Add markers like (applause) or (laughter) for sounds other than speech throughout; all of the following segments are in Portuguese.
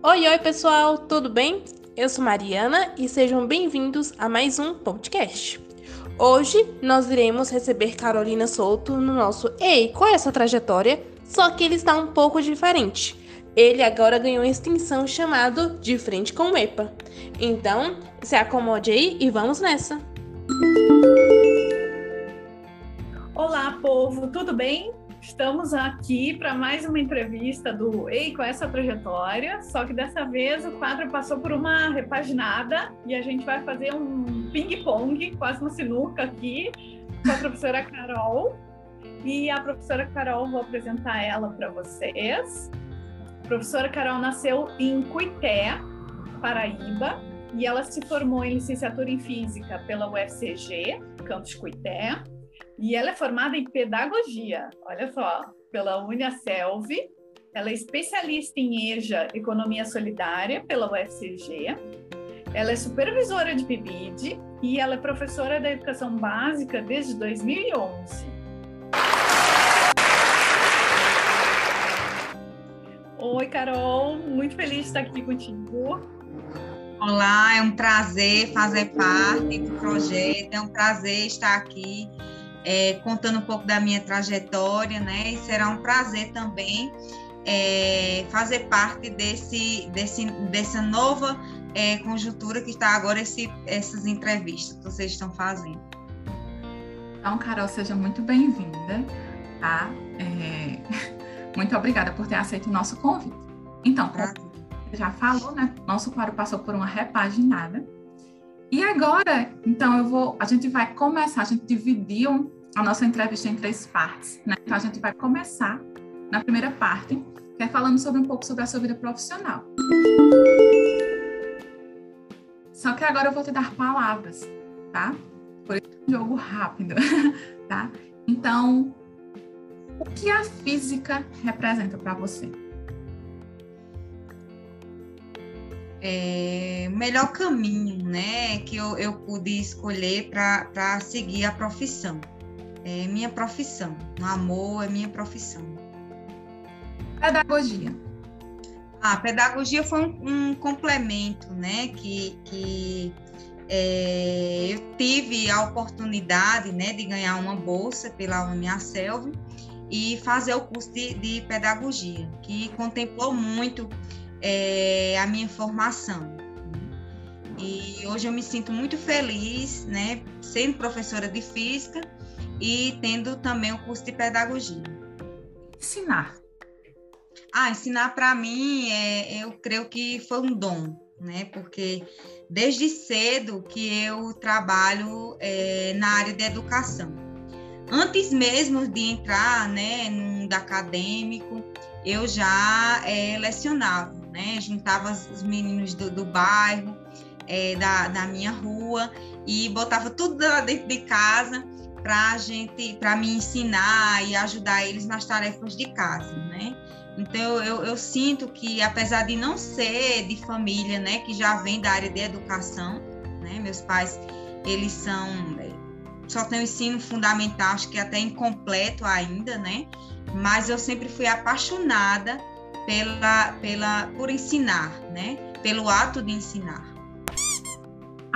Oi, oi, pessoal, tudo bem? Eu sou Mariana e sejam bem-vindos a mais um podcast. Hoje nós iremos receber Carolina Souto no nosso Ei, qual é essa trajetória? Só que ele está um pouco diferente. Ele agora ganhou extensão chamado De Frente com o EPA. Então, se acomode aí e vamos nessa! Olá, povo, tudo bem? Estamos aqui para mais uma entrevista do Ei com essa trajetória, só que dessa vez o quadro passou por uma repaginada e a gente vai fazer um ping-pong, quase uma sinuca aqui, com a professora Carol. E a professora Carol, vou apresentar ela para vocês. A professora Carol nasceu em Cuité, Paraíba, e ela se formou em licenciatura em Física pela UFCG, campus Cuité e ela é formada em pedagogia, olha só, pela Uniaselv. Ela é especialista em EJA, Economia Solidária, pela UFCG. Ela é supervisora de PIBID e ela é professora da Educação Básica desde 2011. Oi, Carol, muito feliz de estar aqui contigo. Olá, é um prazer fazer parte do projeto, é um prazer estar aqui é, contando um pouco da minha trajetória, né? E será um prazer também é, fazer parte desse, desse, dessa nova é, conjuntura que está agora esse, essas entrevistas que vocês estão fazendo. Então, Carol, seja muito bem-vinda, tá? É, (laughs) muito obrigada por ter aceito o nosso convite. Então, como você já falou, né? Nosso quadro passou por uma repaginada e agora, então, eu vou, a gente vai começar, a gente dividiu a nossa entrevista em três partes, né? Então, a gente vai começar na primeira parte, que é falando sobre um pouco sobre a sua vida profissional. Só que agora eu vou te dar palavras, tá? Por isso é um jogo rápido, (laughs) tá? Então, o que a física representa para você? É, o melhor caminho né, que eu, eu pude escolher para seguir a profissão. É minha profissão. O amor é minha profissão. Pedagogia. A pedagogia foi um, um complemento, né, que, que é, eu tive a oportunidade, né, de ganhar uma bolsa pela Uniaselv e fazer o curso de, de pedagogia, que contemplou muito é, a minha formação. E hoje eu me sinto muito feliz, né, sendo professora de física e tendo também o curso de pedagogia. Ensinar. Ah, ensinar para mim, é, eu creio que foi um dom, né, porque desde cedo que eu trabalho é, na área de educação. Antes mesmo de entrar, né, no mundo acadêmico, eu já é, lecionava né? Juntava os meninos do, do bairro, é, da, da minha rua e botava tudo lá dentro de casa para gente, para me ensinar e ajudar eles nas tarefas de casa, né? Então eu, eu, sinto que apesar de não ser de família, né, que já vem da área de educação, né, meus pais eles são só tem o ensino fundamental, acho que até incompleto ainda, né? Mas eu sempre fui apaixonada pela, pela, por ensinar, né? Pelo ato de ensinar.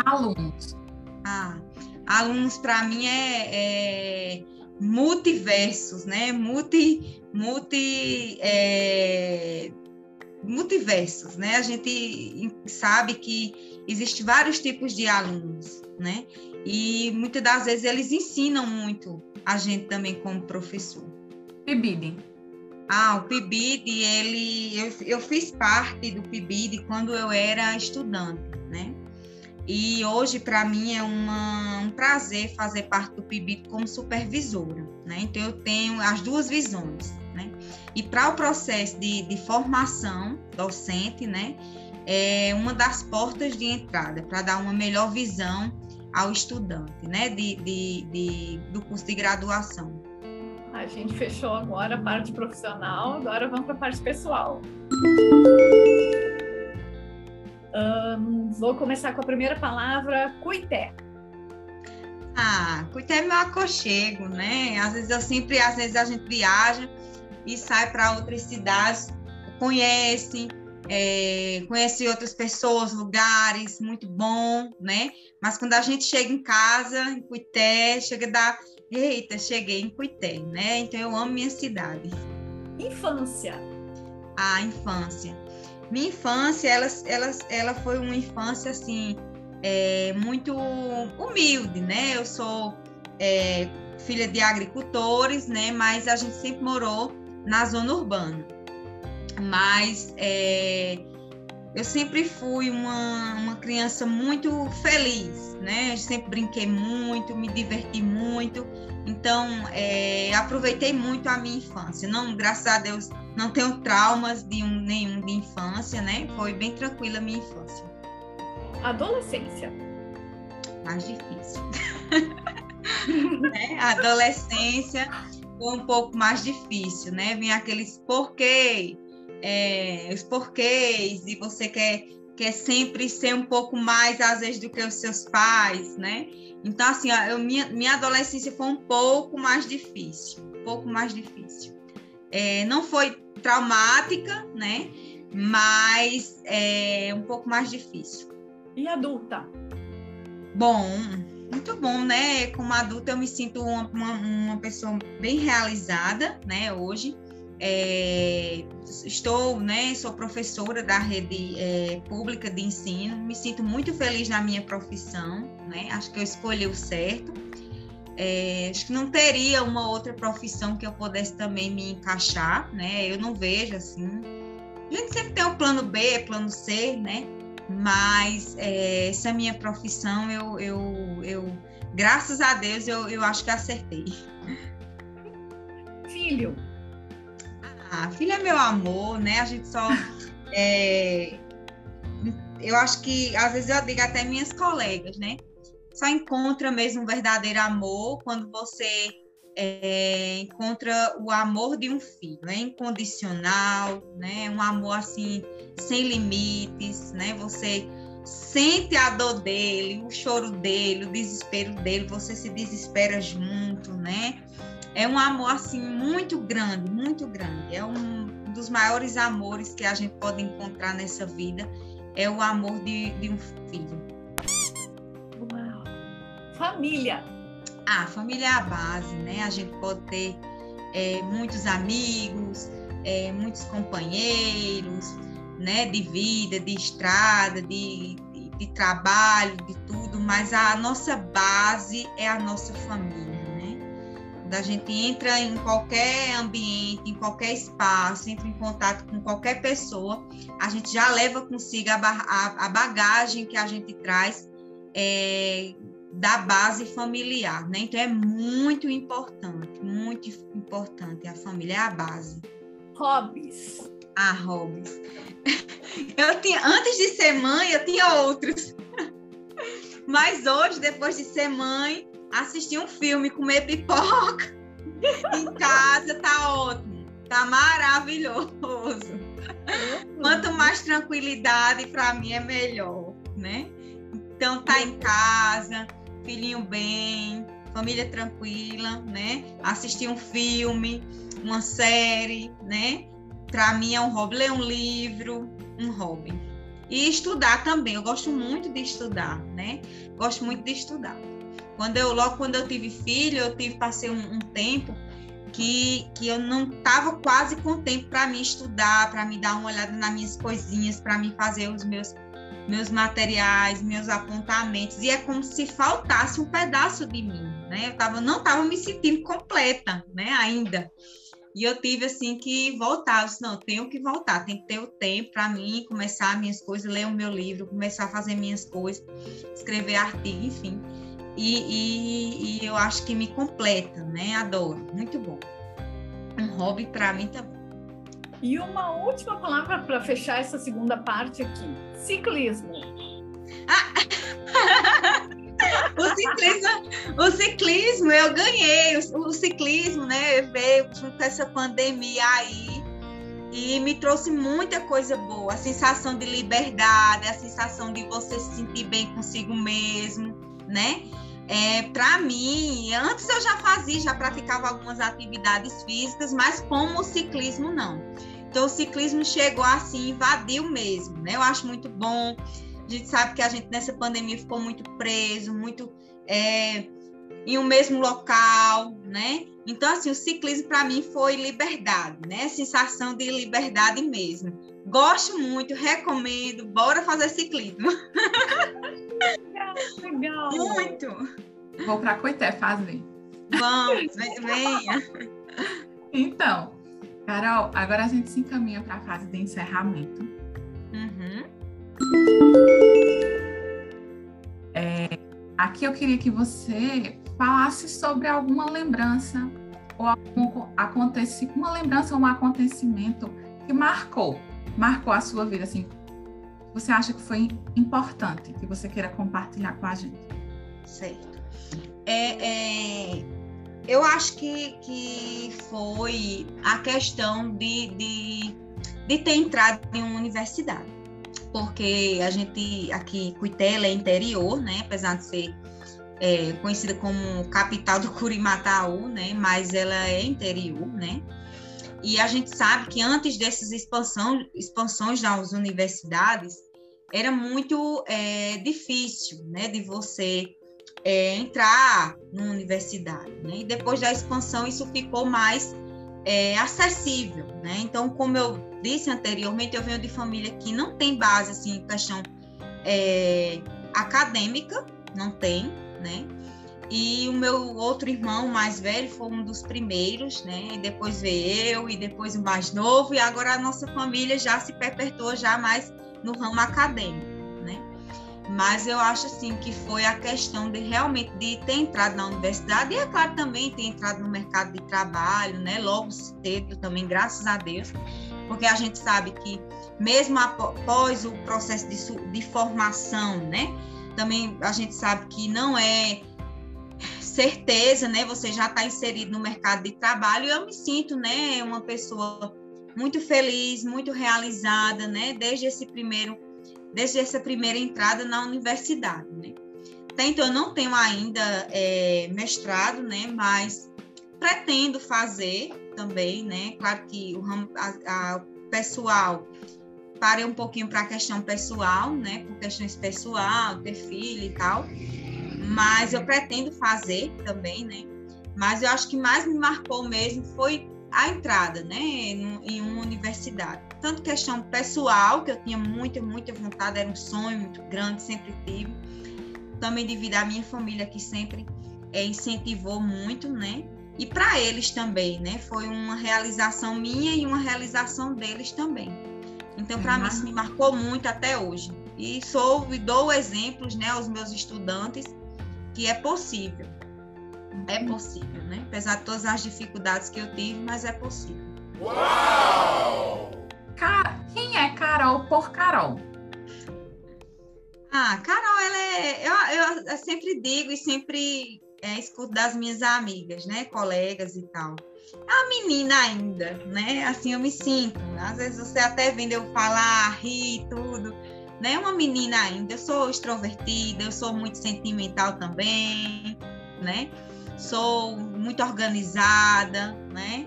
Alunos. Ah, alunos para mim é, é, multiversos, né? Multi, multi, é, multiversos, né? A gente sabe que existe vários tipos de alunos, né? E muitas das vezes eles ensinam muito a gente também como professor. Pibide. Ah, o PIBID, ele, eu, eu fiz parte do PIBID quando eu era estudante, né? E hoje, para mim, é uma, um prazer fazer parte do PIBID como supervisora, né? Então, eu tenho as duas visões, né? E para o processo de, de formação docente, né? É uma das portas de entrada para dar uma melhor visão ao estudante, né? De, de, de, do curso de graduação. A gente fechou agora a parte profissional, agora vamos para a parte pessoal. Um, vou começar com a primeira palavra, cuité. Ah, cuité é meu aconchego, né? Às vezes eu sempre, às vezes a gente viaja e sai para outras cidades, conhece, é, conheci outras pessoas, lugares, muito bom, né? Mas quando a gente chega em casa, em Cuité, chega da. Eita, cheguei em Cuité, né? Então eu amo minha cidade. Infância. A infância. Minha infância, ela, ela, ela foi uma infância, assim, é, muito humilde, né? Eu sou é, filha de agricultores, né? Mas a gente sempre morou na zona urbana mas é, eu sempre fui uma, uma criança muito feliz, né? Eu sempre brinquei muito, me diverti muito, então é, aproveitei muito a minha infância. Não, graças a Deus, não tenho traumas de um, nenhum de infância, né? Foi bem tranquila a minha infância. Adolescência. Mais difícil. (laughs) né? Adolescência foi um pouco mais difícil, né? Vinha aqueles porquê, é, os porquês e você quer, quer sempre ser um pouco mais, às vezes, do que os seus pais, né? Então, assim, eu, minha, minha adolescência foi um pouco mais difícil, um pouco mais difícil. É, não foi traumática, né? Mas é um pouco mais difícil. E adulta? Bom, muito bom, né? Como adulta, eu me sinto uma, uma, uma pessoa bem realizada, né? Hoje. É, estou, né, sou professora da rede é, pública de ensino, me sinto muito feliz na minha profissão, né, acho que eu escolhi o certo. É, acho que não teria uma outra profissão que eu pudesse também me encaixar, né, eu não vejo assim. A gente sempre tem o plano B, plano C, né, mas é, essa minha profissão, eu, eu, eu graças a Deus, eu, eu acho que acertei. Filho, filho é meu amor, né? A gente só. (laughs) É, eu acho que, às vezes, eu digo até minhas colegas, né? Só encontra mesmo um verdadeiro amor quando você é, encontra o amor de um filho, é incondicional, né? Um amor assim sem limites, né? Você sente a dor dele, o choro dele, o desespero dele, você se desespera junto, né? É um amor assim muito grande, muito grande. É um dos maiores amores que a gente pode encontrar nessa vida, é o amor de, de um filho. Uau. Família. Ah, família é a base, né? A gente pode ter é, muitos amigos, é, muitos companheiros, né? De vida, de estrada, de, de, de trabalho, de tudo, mas a nossa base é a nossa família quando a gente entra em qualquer ambiente, em qualquer espaço, entra em contato com qualquer pessoa, a gente já leva consigo a, a, a bagagem que a gente traz é, da base familiar, né? Então é muito importante, muito importante. A família é a base. Hobbies. Ah, hobbies. (laughs) Eu tinha, antes de ser mãe, eu tinha outros. (laughs) Mas hoje, depois de ser mãe, assistir um filme, comer pipoca (laughs) em casa tá ótimo, tá maravilhoso. Quanto mais tranquilidade para mim é melhor, né? Então tá em casa, filhinho bem, família tranquila, né? Assistir um filme, uma série, né? Para mim é um hobby, ler um livro, um hobby. E estudar também, eu gosto muito de estudar, né? Gosto muito de estudar. Quando eu, logo quando eu tive filho, eu tive, passei um, um tempo que, que eu não estava quase com tempo para me estudar, para me dar uma olhada nas minhas coisinhas, para me fazer os meus meus materiais, meus apontamentos, e é como se faltasse um pedaço de mim, né? Eu tava, não estava me sentindo completa, né, ainda. E eu tive assim que voltar, eu disse, não, tenho que voltar, tem que ter o tempo para mim começar minhas coisas, ler o meu livro, começar a fazer minhas coisas, escrever artigo, enfim e, e, e eu acho que me completa, né? Adoro, muito bom. Um hobby para mim tá bom. E uma última palavra para fechar essa segunda parte aqui: ciclismo. Ah! (laughs) o ciclismo, o ciclismo, eu ganhei. O, o ciclismo, né? Veio junto com essa pandemia aí e me trouxe muita coisa boa. A sensação de liberdade, a sensação de você se sentir bem consigo mesmo, né? É, para mim, antes eu já fazia, já praticava algumas atividades físicas, mas como o ciclismo não. Então, o ciclismo chegou assim, invadiu mesmo, né? Eu acho muito bom. A gente sabe que a gente nessa pandemia ficou muito preso, muito é, em um mesmo local, né? Então, assim, o ciclismo para mim foi liberdade, né? Sensação de liberdade mesmo. Gosto muito, recomendo, bora fazer ciclismo. (laughs) Legal. Muito. Vou para Coité fazer. Vamos, venha. Então, Carol, agora a gente se encaminha para a fase de encerramento. Uhum. Aqui eu queria que você falasse sobre alguma lembrança ou algum uma lembrança ou um acontecimento que marcou, marcou a sua vida, assim, você acha que foi importante, que você queira compartilhar com a gente. Certo. É, é, eu acho que, que foi a questão de, de, de ter entrado em uma universidade. Porque a gente aqui, Cuitela é interior, né? Apesar de ser é, conhecida como capital do Curimataú, né? Mas ela é interior, né? E a gente sabe que antes dessas expansão, expansões das universidades, era muito é, difícil, né? De você é, entrar numa universidade. Né? E depois da expansão, isso ficou mais é, acessível. Né? Então, como eu disse anteriormente, eu venho de família que não tem base assim, em questão é, acadêmica, não tem, né? E o meu outro irmão mais velho foi um dos primeiros, né? E depois veio eu, e depois o mais novo, e agora a nossa família já se perpetuou já mais no ramo acadêmico mas eu acho assim que foi a questão de realmente de ter entrado na universidade e é claro também ter entrado no mercado de trabalho, né? Logo cedo também, graças a Deus, porque a gente sabe que mesmo após o processo de, de formação, né? Também a gente sabe que não é certeza, né? Você já está inserido no mercado de trabalho. Eu me sinto, né? Uma pessoa muito feliz, muito realizada, né? Desde esse primeiro desde essa primeira entrada na universidade, né? Então, eu não tenho ainda é, mestrado, né? Mas pretendo fazer também, né? Claro que o a, a pessoal parei um pouquinho para a questão pessoal, né? Por questões pessoal, ter filho e tal. Mas eu pretendo fazer também, né? Mas eu acho que mais me marcou mesmo foi a entrada, né, em uma universidade. Tanto questão pessoal, que eu tinha muita, muita vontade, era um sonho muito grande, sempre tive. Também devido à minha família, que sempre é, incentivou muito, né? E para eles também, né? Foi uma realização minha e uma realização deles também. Então, para uhum. mim, isso me marcou muito até hoje. E sou e dou exemplos, né, aos meus estudantes que é possível é possível, né? Apesar de todas as dificuldades que eu tive, mas é possível. Uau! Quem é Carol por Carol? Ah, Carol, ela é. Eu, eu, eu sempre digo e sempre é, escuto das minhas amigas, né? Colegas e tal. É uma menina ainda, né? Assim eu me sinto. Às vezes você até vendo eu falar, rir, tudo. Né? Uma menina ainda. Eu sou extrovertida, eu sou muito sentimental também, né? sou muito organizada, né?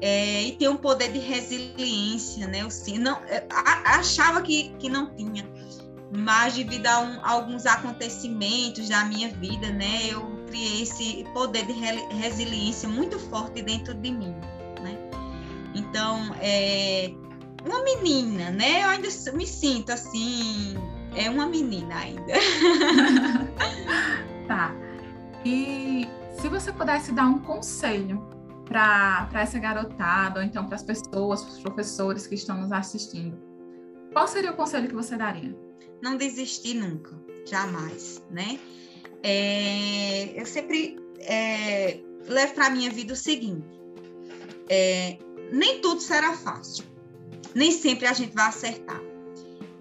É, e tenho um poder de resiliência, né? Eu sim, não, é, achava que, que não tinha, mas devido a, um, alguns acontecimentos da minha vida, né? Eu criei esse poder de re, resiliência muito forte dentro de mim, né? Então, é uma menina, né? Eu ainda me sinto assim, é uma menina ainda. (laughs) tá. E se você pudesse dar um conselho para essa garotada, ou então para as pessoas, para os professores que estão nos assistindo, qual seria o conselho que você daria? Não desistir nunca, jamais, né? É, eu sempre é, levo para a minha vida o seguinte: é, nem tudo será fácil, nem sempre a gente vai acertar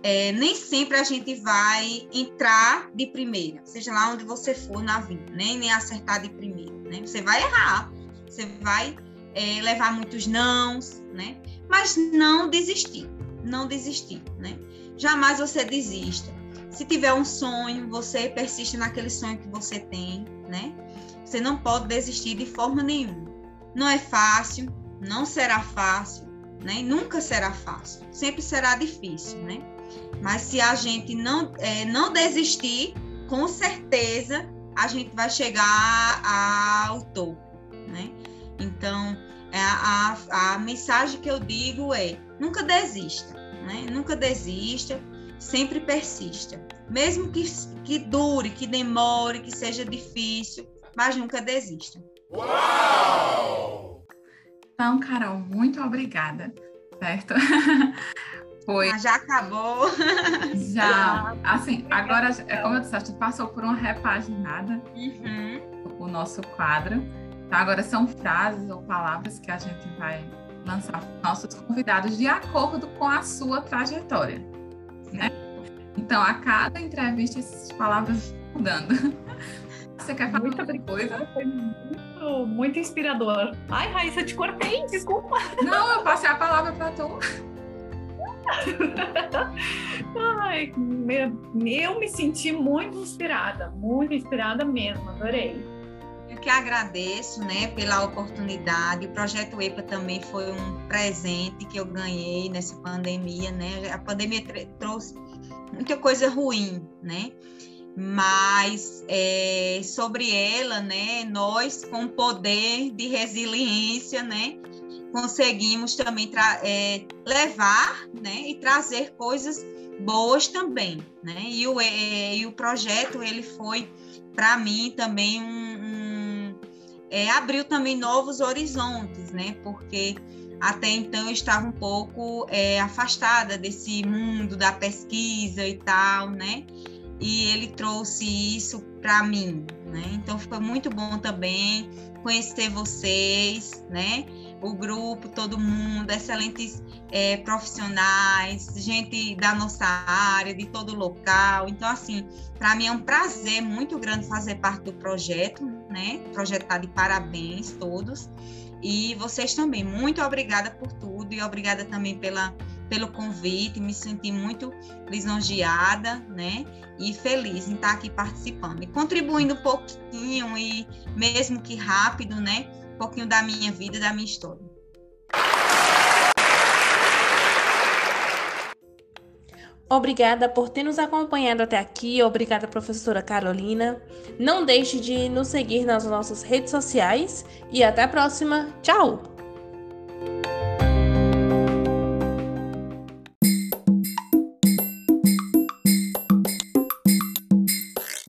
é, nem sempre a gente vai entrar de primeira, seja lá onde você for na vida, né? nem acertar de primeira. Né? Você vai errar, você vai é, levar muitos nãos, né? mas não desistir, não desistir. Né? Jamais você desista. Se tiver um sonho, você persiste naquele sonho que você tem, né? Você não pode desistir de forma nenhuma. Não é fácil, não será fácil, né? Nunca será fácil, sempre será difícil, né? Mas se a gente não, é, não desistir, com certeza a gente vai chegar ao topo, né? Então, é, a, a, a mensagem que eu digo é: nunca desista, né? Nunca desista, sempre persista. Mesmo que, que dure, que demore, que seja difícil, mas nunca desista. Uau! Então, Carol, muito obrigada, certo? (laughs) Foi. Ah, já acabou. (laughs) Já. Assim, agora, é como eu disse, a gente passou por uma repaginada uhum. o nosso quadro. Então, agora são frases ou palavras que a gente vai lançar nossos convidados de acordo com a sua trajetória. Né? Então, a cada entrevista, essas palavras mudando. (laughs) Você quer falar Muito alguma coisa? Foi muito, muito inspirador. Ai, Raíssa, te cortei, desculpa. Não, eu passei a palavra para tu. Ai, eu me senti muito inspirada, muito inspirada mesmo, adorei. Que agradeço, né, pela oportunidade. O projeto EPA também foi um presente que eu ganhei nessa pandemia, né? A pandemia trouxe muita coisa ruim, né? Mas é, sobre ela, né, nós com poder de resiliência, né, conseguimos também é, levar né, e trazer coisas boas também. Né? E, o, é, e o projeto ele foi, para mim, também um, um é, abriu também novos horizontes, né? porque até então eu estava um pouco é, afastada desse mundo da pesquisa e tal, né? E ele trouxe isso para mim, né? Então foi muito bom também conhecer vocês, né? o grupo, todo mundo, excelentes é, profissionais, gente da nossa área, de todo local. Então, assim, para mim é um prazer muito grande fazer parte do projeto, né? O de parabéns todos. E vocês também, muito obrigada por tudo e obrigada também pela, pelo convite. Me senti muito lisonjeada, né? E feliz em estar aqui participando e contribuindo um pouquinho e mesmo que rápido, né? pouquinho da minha vida, da minha história. Obrigada por ter nos acompanhado até aqui. Obrigada, professora Carolina. Não deixe de nos seguir nas nossas redes sociais e até a próxima. Tchau!